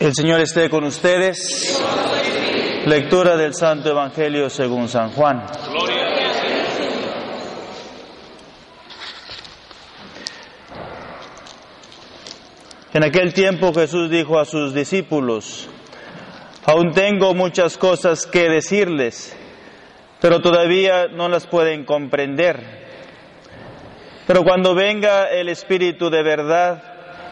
El Señor esté con ustedes. Lectura del Santo Evangelio según San Juan. En aquel tiempo Jesús dijo a sus discípulos, aún tengo muchas cosas que decirles, pero todavía no las pueden comprender. Pero cuando venga el Espíritu de verdad,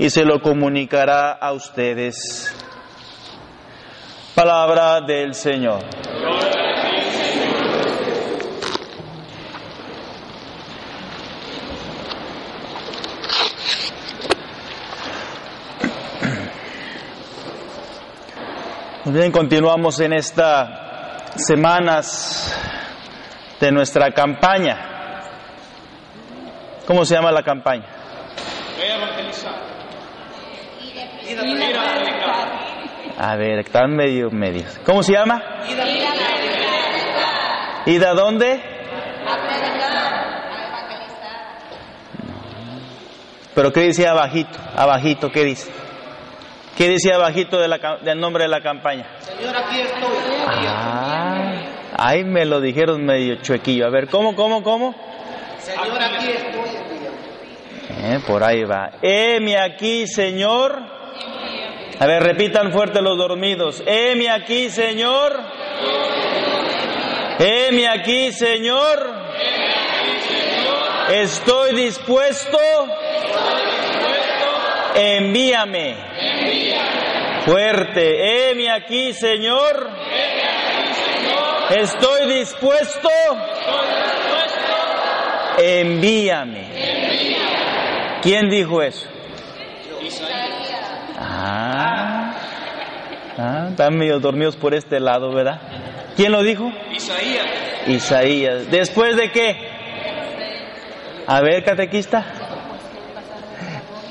y se lo comunicará a ustedes. Palabra del Señor. Bien, continuamos en estas semanas de nuestra campaña. ¿Cómo se llama la campaña? A ver, están medio medios. ¿Cómo se llama? ¿Ida dónde? Pero ¿qué dice abajito? Abajito, ¿qué dice? ¿Qué dice abajito de la, del nombre de la campaña? Señor, aquí estoy. Ah, ahí me lo dijeron medio chuequillo. A ver, ¿cómo, cómo, cómo? Señor, aquí estoy. Eh, por ahí va. Heme aquí, Señor. A ver, repitan fuerte los dormidos. Heme aquí, Señor. Heme aquí, Señor. Estoy dispuesto. Envíame. Fuerte. Heme aquí, Señor. Estoy dispuesto. Envíame. ¿Quién dijo eso? Ah, están medio dormidos por este lado, ¿verdad? ¿Quién lo dijo? Isaías. Isaías. ¿Después de qué? A ver, catequista.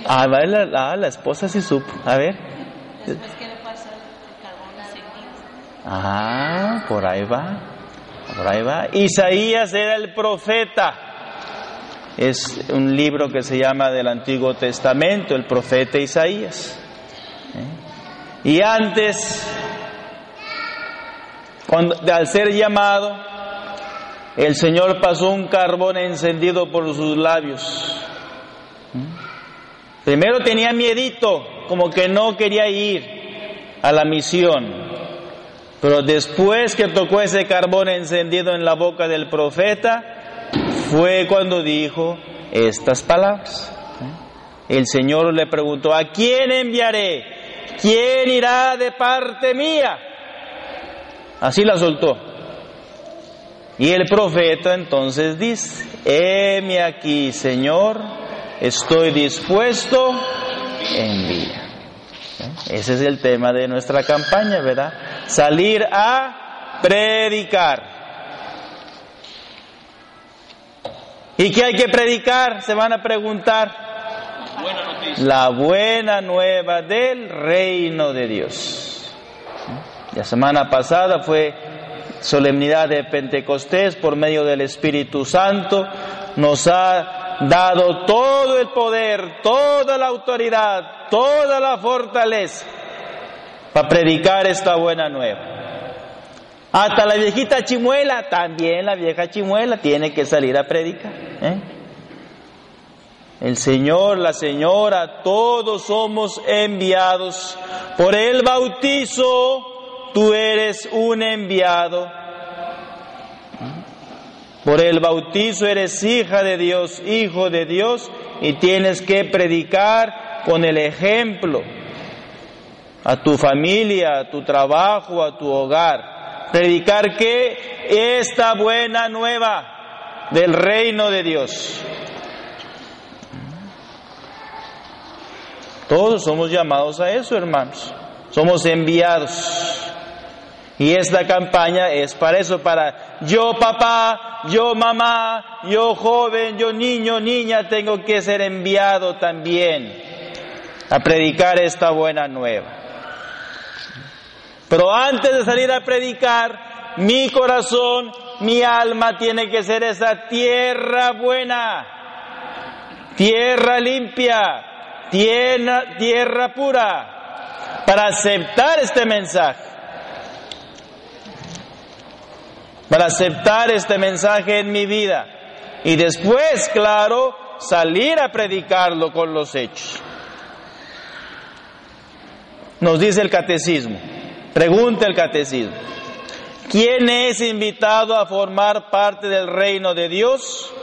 Ah, la, la, la esposa sí supo. A ver. Ah, por ahí va. Por ahí va. Isaías era el profeta. Es un libro que se llama del Antiguo Testamento, el profeta Isaías. Y antes, cuando, al ser llamado, el Señor pasó un carbón encendido por sus labios. ¿Eh? Primero tenía miedito, como que no quería ir a la misión. Pero después que tocó ese carbón encendido en la boca del profeta, fue cuando dijo estas palabras. El Señor le preguntó, ¿a quién enviaré? ¿Quién irá de parte mía? Así la soltó. Y el profeta entonces dice, heme aquí, Señor, estoy dispuesto, envía. Ese es el tema de nuestra campaña, ¿verdad? Salir a predicar. ¿Y qué hay que predicar? Se van a preguntar. La buena nueva del reino de Dios. La semana pasada fue solemnidad de Pentecostés por medio del Espíritu Santo. Nos ha dado todo el poder, toda la autoridad, toda la fortaleza para predicar esta buena nueva. Hasta la viejita chimuela, también la vieja chimuela tiene que salir a predicar. ¿eh? El Señor, la Señora, todos somos enviados. Por el bautizo, tú eres un enviado. Por el bautizo eres hija de Dios, hijo de Dios, y tienes que predicar con el ejemplo a tu familia, a tu trabajo, a tu hogar predicar que esta buena nueva del reino de Dios. Todos somos llamados a eso, hermanos. Somos enviados. Y esta campaña es para eso, para yo papá, yo mamá, yo joven, yo niño, niña, tengo que ser enviado también a predicar esta buena nueva. Pero antes de salir a predicar, mi corazón, mi alma tiene que ser esa tierra buena, tierra limpia, tierra, tierra pura, para aceptar este mensaje. para aceptar este mensaje en mi vida y después, claro, salir a predicarlo con los hechos. Nos dice el catecismo, pregunta el catecismo, ¿quién es invitado a formar parte del reino de Dios?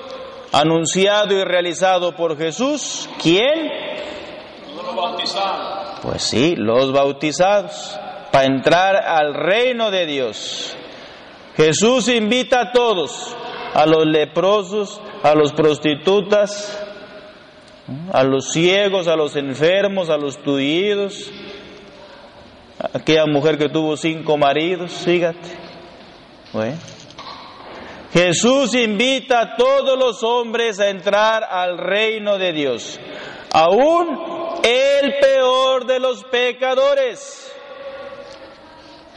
Anunciado y realizado por Jesús. ¿Quién? Los bautizados. Pues sí, los bautizados, para entrar al reino de Dios. Jesús invita a todos, a los leprosos, a los prostitutas, a los ciegos, a los enfermos, a los tullidos, aquella mujer que tuvo cinco maridos, fíjate. Bueno. Jesús invita a todos los hombres a entrar al reino de Dios, aún el peor de los pecadores.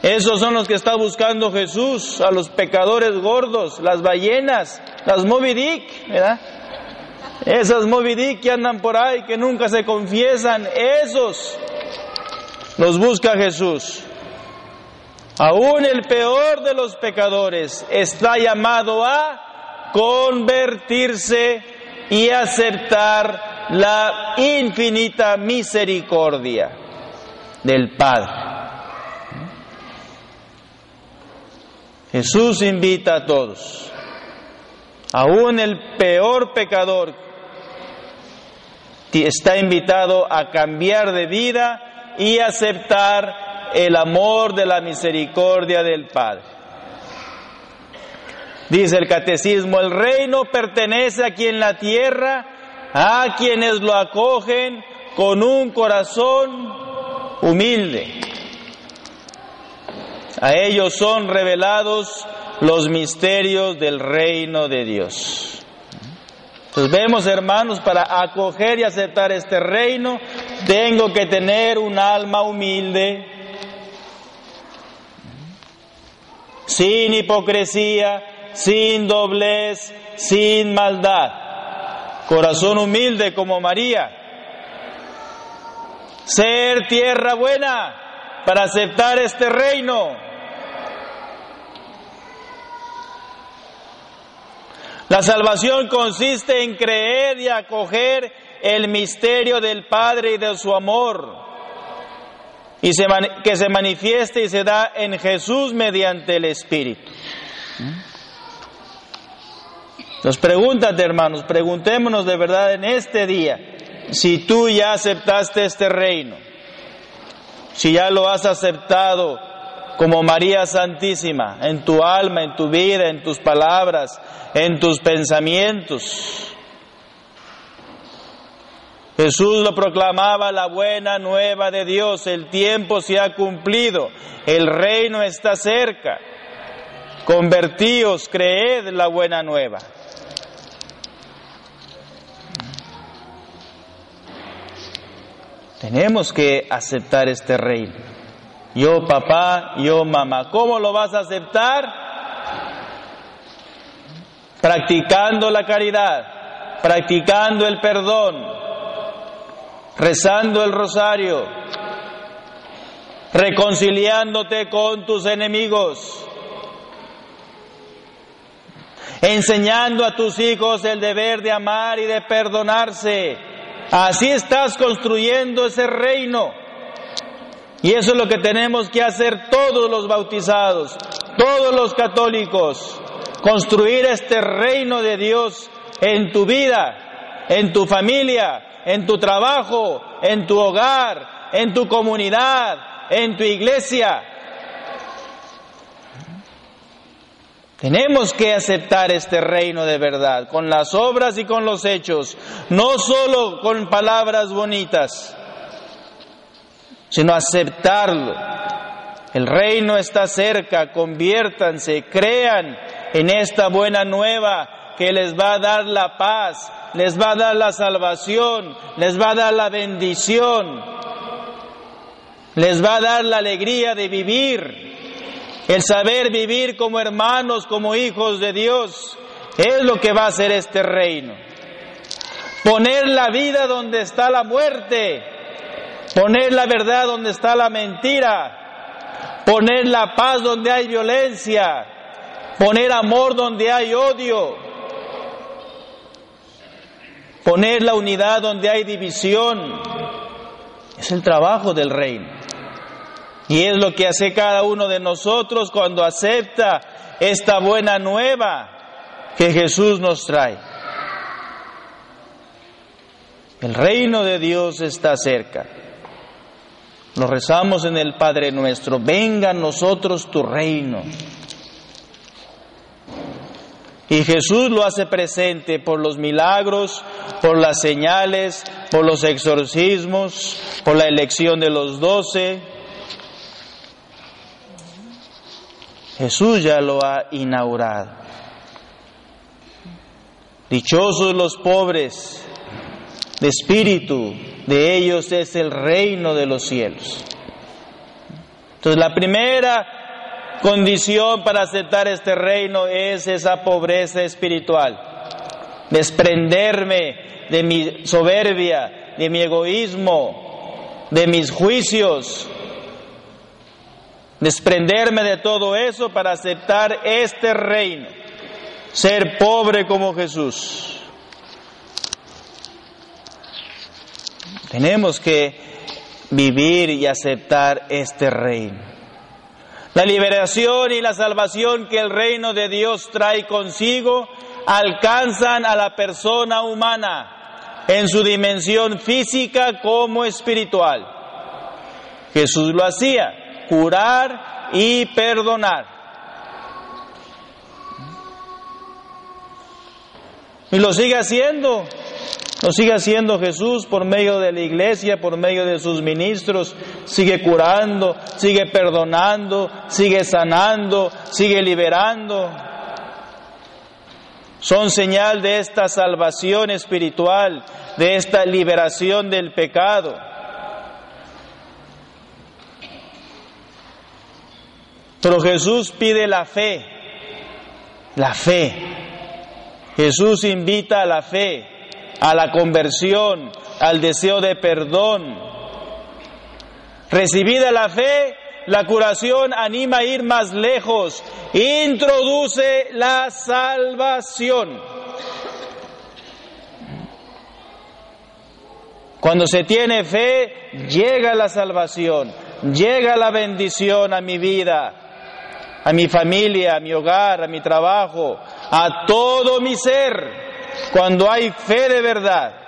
Esos son los que está buscando Jesús, a los pecadores gordos, las ballenas, las Moby Dick, ¿verdad? Esas Moby Dick que andan por ahí, que nunca se confiesan, esos los busca Jesús. Aún el peor de los pecadores está llamado a convertirse y aceptar la infinita misericordia del Padre. Jesús invita a todos, aún el peor pecador está invitado a cambiar de vida y aceptar el amor de la misericordia del Padre. Dice el catecismo, el reino pertenece aquí en la tierra a quienes lo acogen con un corazón humilde a ellos son revelados los misterios del reino de Dios. Entonces vemos, hermanos, para acoger y aceptar este reino, tengo que tener un alma humilde, sin hipocresía, sin doblez, sin maldad. Corazón humilde como María. Ser tierra buena para aceptar este reino. La salvación consiste en creer y acoger el misterio del Padre y de su amor, y que se manifieste y se da en Jesús mediante el Espíritu. Nos pregúntate, hermanos, preguntémonos de verdad en este día si tú ya aceptaste este reino, si ya lo has aceptado como María Santísima, en tu alma, en tu vida, en tus palabras, en tus pensamientos. Jesús lo proclamaba la buena nueva de Dios, el tiempo se ha cumplido, el reino está cerca. Convertíos, creed la buena nueva. Tenemos que aceptar este reino. Yo papá, yo mamá. ¿Cómo lo vas a aceptar? Practicando la caridad, practicando el perdón, rezando el rosario, reconciliándote con tus enemigos, enseñando a tus hijos el deber de amar y de perdonarse. Así estás construyendo ese reino. Y eso es lo que tenemos que hacer todos los bautizados, todos los católicos, construir este reino de Dios en tu vida, en tu familia, en tu trabajo, en tu hogar, en tu comunidad, en tu iglesia. Tenemos que aceptar este reino de verdad, con las obras y con los hechos, no solo con palabras bonitas sino aceptarlo El reino está cerca, conviértanse, crean en esta buena nueva que les va a dar la paz, les va a dar la salvación, les va a dar la bendición, les va a dar la alegría de vivir, el saber vivir como hermanos, como hijos de Dios, es lo que va a hacer este reino. Poner la vida donde está la muerte, poner la verdad donde está la mentira, poner la paz donde hay violencia, poner amor donde hay odio, poner la unidad donde hay división. Es el trabajo del reino. Y es lo que hace cada uno de nosotros cuando acepta esta buena nueva que Jesús nos trae. El reino de Dios está cerca. Lo rezamos en el Padre nuestro. Venga a nosotros tu reino. Y Jesús lo hace presente por los milagros, por las señales, por los exorcismos, por la elección de los doce. Jesús ya lo ha inaugurado. Dichosos los pobres de espíritu, de ellos es el reino de los cielos. Entonces la primera condición para aceptar este reino es esa pobreza espiritual, desprenderme de mi soberbia, de mi egoísmo, de mis juicios, desprenderme de todo eso para aceptar este reino, ser pobre como Jesús. Tenemos que vivir y aceptar este reino. La liberación y la salvación que el reino de Dios trae consigo alcanzan a la persona humana en su dimensión física como espiritual. Jesús lo hacía, curar y perdonar. Y lo sigue haciendo. Lo sigue haciendo Jesús por medio de la iglesia, por medio de sus ministros. Sigue curando, sigue perdonando, sigue sanando, sigue liberando. Son señal de esta salvación espiritual, de esta liberación del pecado. Pero Jesús pide la fe, la fe. Jesús invita a la fe a la conversión, al deseo de perdón. Recibida la fe, la curación anima a ir más lejos, introduce la salvación. Cuando se tiene fe, llega la salvación, llega la bendición a mi vida, a mi familia, a mi hogar, a mi trabajo, a todo mi ser cuando hay fe de verdad.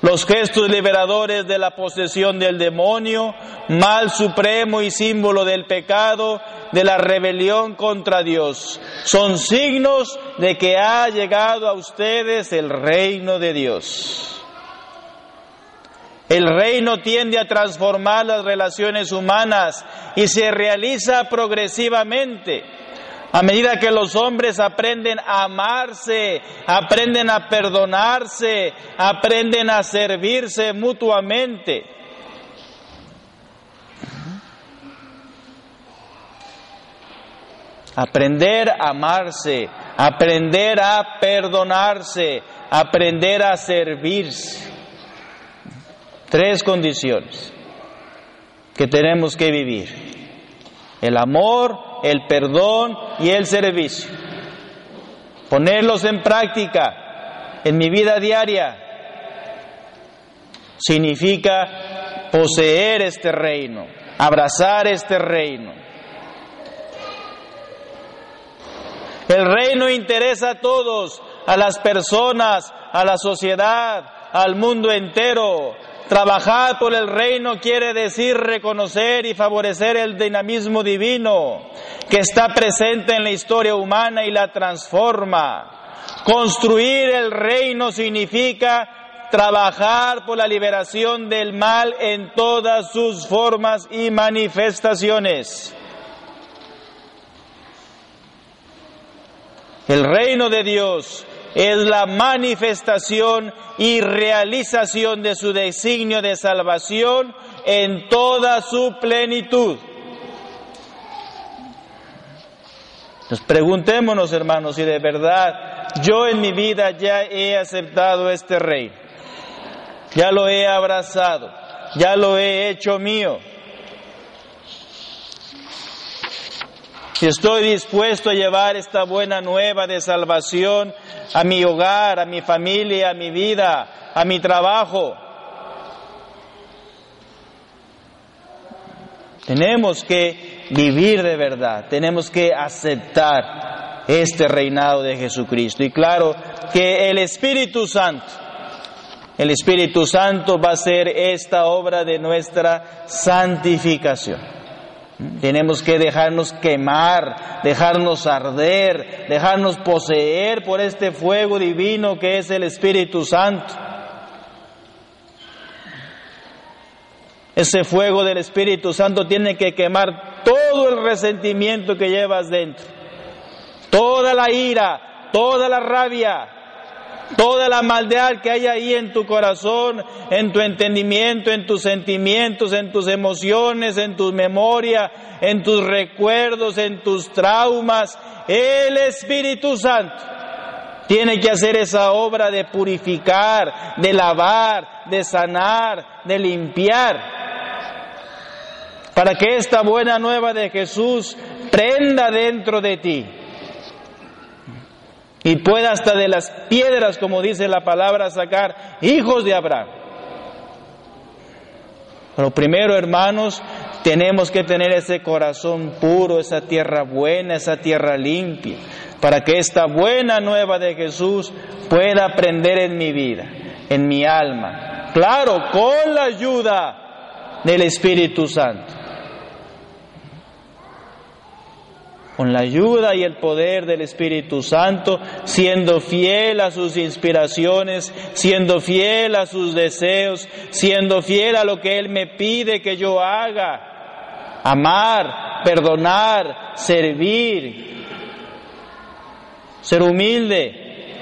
Los gestos liberadores de la posesión del demonio, mal supremo y símbolo del pecado, de la rebelión contra Dios, son signos de que ha llegado a ustedes el reino de Dios. El reino tiende a transformar las relaciones humanas y se realiza progresivamente a medida que los hombres aprenden a amarse, aprenden a perdonarse, aprenden a servirse mutuamente. Aprender a amarse, aprender a perdonarse, aprender a servirse. Tres condiciones que tenemos que vivir. El amor, el perdón y el servicio. Ponerlos en práctica en mi vida diaria significa poseer este reino, abrazar este reino. El reino interesa a todos, a las personas, a la sociedad, al mundo entero. Trabajar por el reino quiere decir reconocer y favorecer el dinamismo divino que está presente en la historia humana y la transforma. Construir el reino significa trabajar por la liberación del mal en todas sus formas y manifestaciones. El reino de Dios es la manifestación y realización de su designio de salvación en toda su plenitud. Nos preguntémonos, hermanos, si de verdad yo en mi vida ya he aceptado este rey, ya lo he abrazado, ya lo he hecho mío. Si estoy dispuesto a llevar esta buena nueva de salvación a mi hogar, a mi familia, a mi vida, a mi trabajo. Tenemos que vivir de verdad, tenemos que aceptar este reinado de Jesucristo. Y claro que el Espíritu Santo, el Espíritu Santo va a ser esta obra de nuestra santificación. Tenemos que dejarnos quemar, dejarnos arder, dejarnos poseer por este fuego divino que es el Espíritu Santo. Ese fuego del Espíritu Santo tiene que quemar todo el resentimiento que llevas dentro, toda la ira, toda la rabia, toda la maldad que hay ahí en tu corazón, en tu entendimiento, en tus sentimientos, en tus emociones, en tu memoria, en tus recuerdos, en tus traumas, el Espíritu Santo tiene que hacer esa obra de purificar, de lavar, de sanar, de limpiar, para que esta buena nueva de Jesús prenda dentro de ti y pueda hasta de las piedras, como dice la palabra, sacar hijos de Abraham. Pero primero, hermanos, tenemos que tener ese corazón puro, esa tierra buena, esa tierra limpia, para que esta buena nueva de Jesús pueda aprender en mi vida, en mi alma. Claro, con la ayuda del Espíritu Santo. Con la ayuda y el poder del Espíritu Santo, siendo fiel a sus inspiraciones, siendo fiel a sus deseos, siendo fiel a lo que Él me pide que yo haga, amar, perdonar, servir, ser humilde,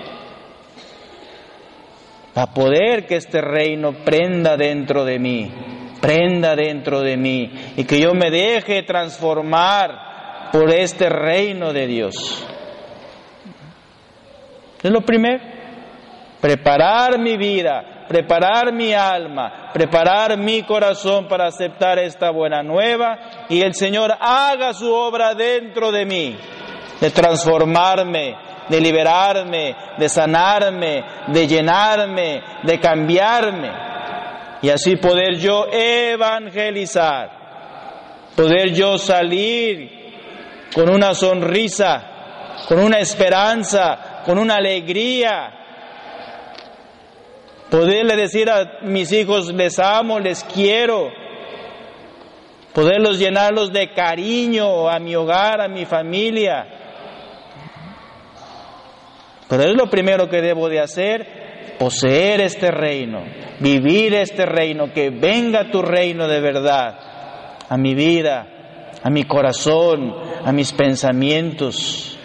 para poder que este reino prenda dentro de mí, prenda dentro de mí y que yo me deje transformar por este reino de Dios. Es lo primero. Preparar mi vida, preparar mi alma, preparar mi corazón para aceptar esta buena nueva y el Señor haga su obra dentro de mí, de transformarme, de liberarme, de sanarme, de llenarme, de cambiarme y así poder yo evangelizar, poder yo salir con una sonrisa, con una esperanza, con una alegría. Poderle decir a mis hijos, les amo, les quiero. Poderlos llenarlos de cariño a mi hogar, a mi familia. Pero es lo primero que debo de hacer, poseer este reino, vivir este reino, que venga tu reino de verdad a mi vida, a mi corazón, a mis pensamientos.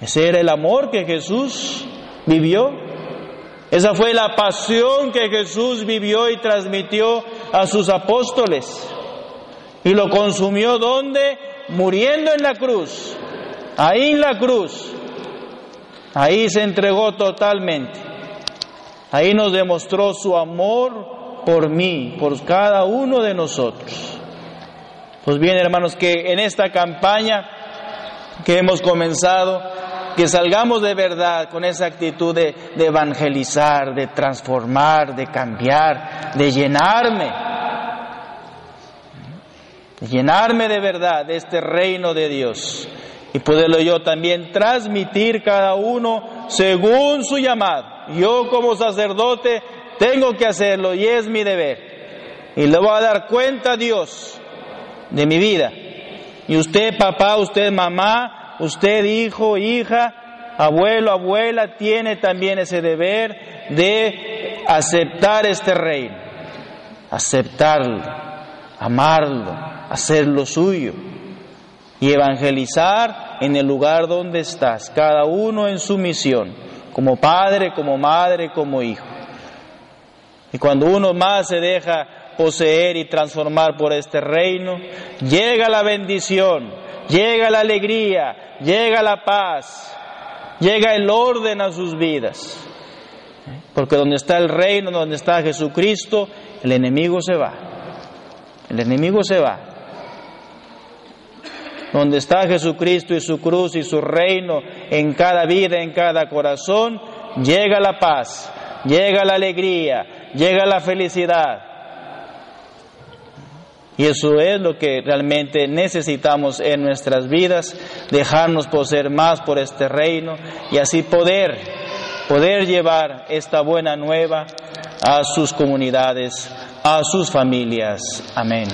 Ese era el amor que Jesús vivió. Esa fue la pasión que Jesús vivió y transmitió a sus apóstoles. Y lo consumió donde? Muriendo en la cruz. Ahí en la cruz. Ahí se entregó totalmente. Ahí nos demostró su amor por mí, por cada uno de nosotros. Pues bien, hermanos, que en esta campaña que hemos comenzado, que salgamos de verdad con esa actitud de, evangelizar, de transformar, de cambiar, de llenarme, de llenarme de verdad de este reino de Dios y poderlo yo también transmitir cada uno según su llamado. Yo como sacerdote tengo que hacerlo y es mi deber. Y le voy a dar cuenta a Dios de mi vida. Y usted papá, usted mamá, usted hijo, hija, abuelo, abuela, tiene también ese deber de aceptar este reino, aceptarlo, amarlo, hacerlo suyo y evangelizar en el lugar donde estás, cada uno en su misión, como padre, como madre, como hijo. Y cuando uno más se deja poseer y transformar por este reino, llega la bendición, llega la alegría, llega la paz, llega el orden a sus vidas. Porque donde está el reino, donde está Jesucristo, el enemigo se va. El enemigo se va. Donde está Jesucristo y su cruz y su reino en cada vida, en cada corazón, llega la paz, llega la alegría, llega la felicidad. Y eso es lo que realmente necesitamos en nuestras vidas, dejarnos poseer más por este reino y así poder, poder llevar esta buena nueva a sus comunidades, a sus familias. Amén.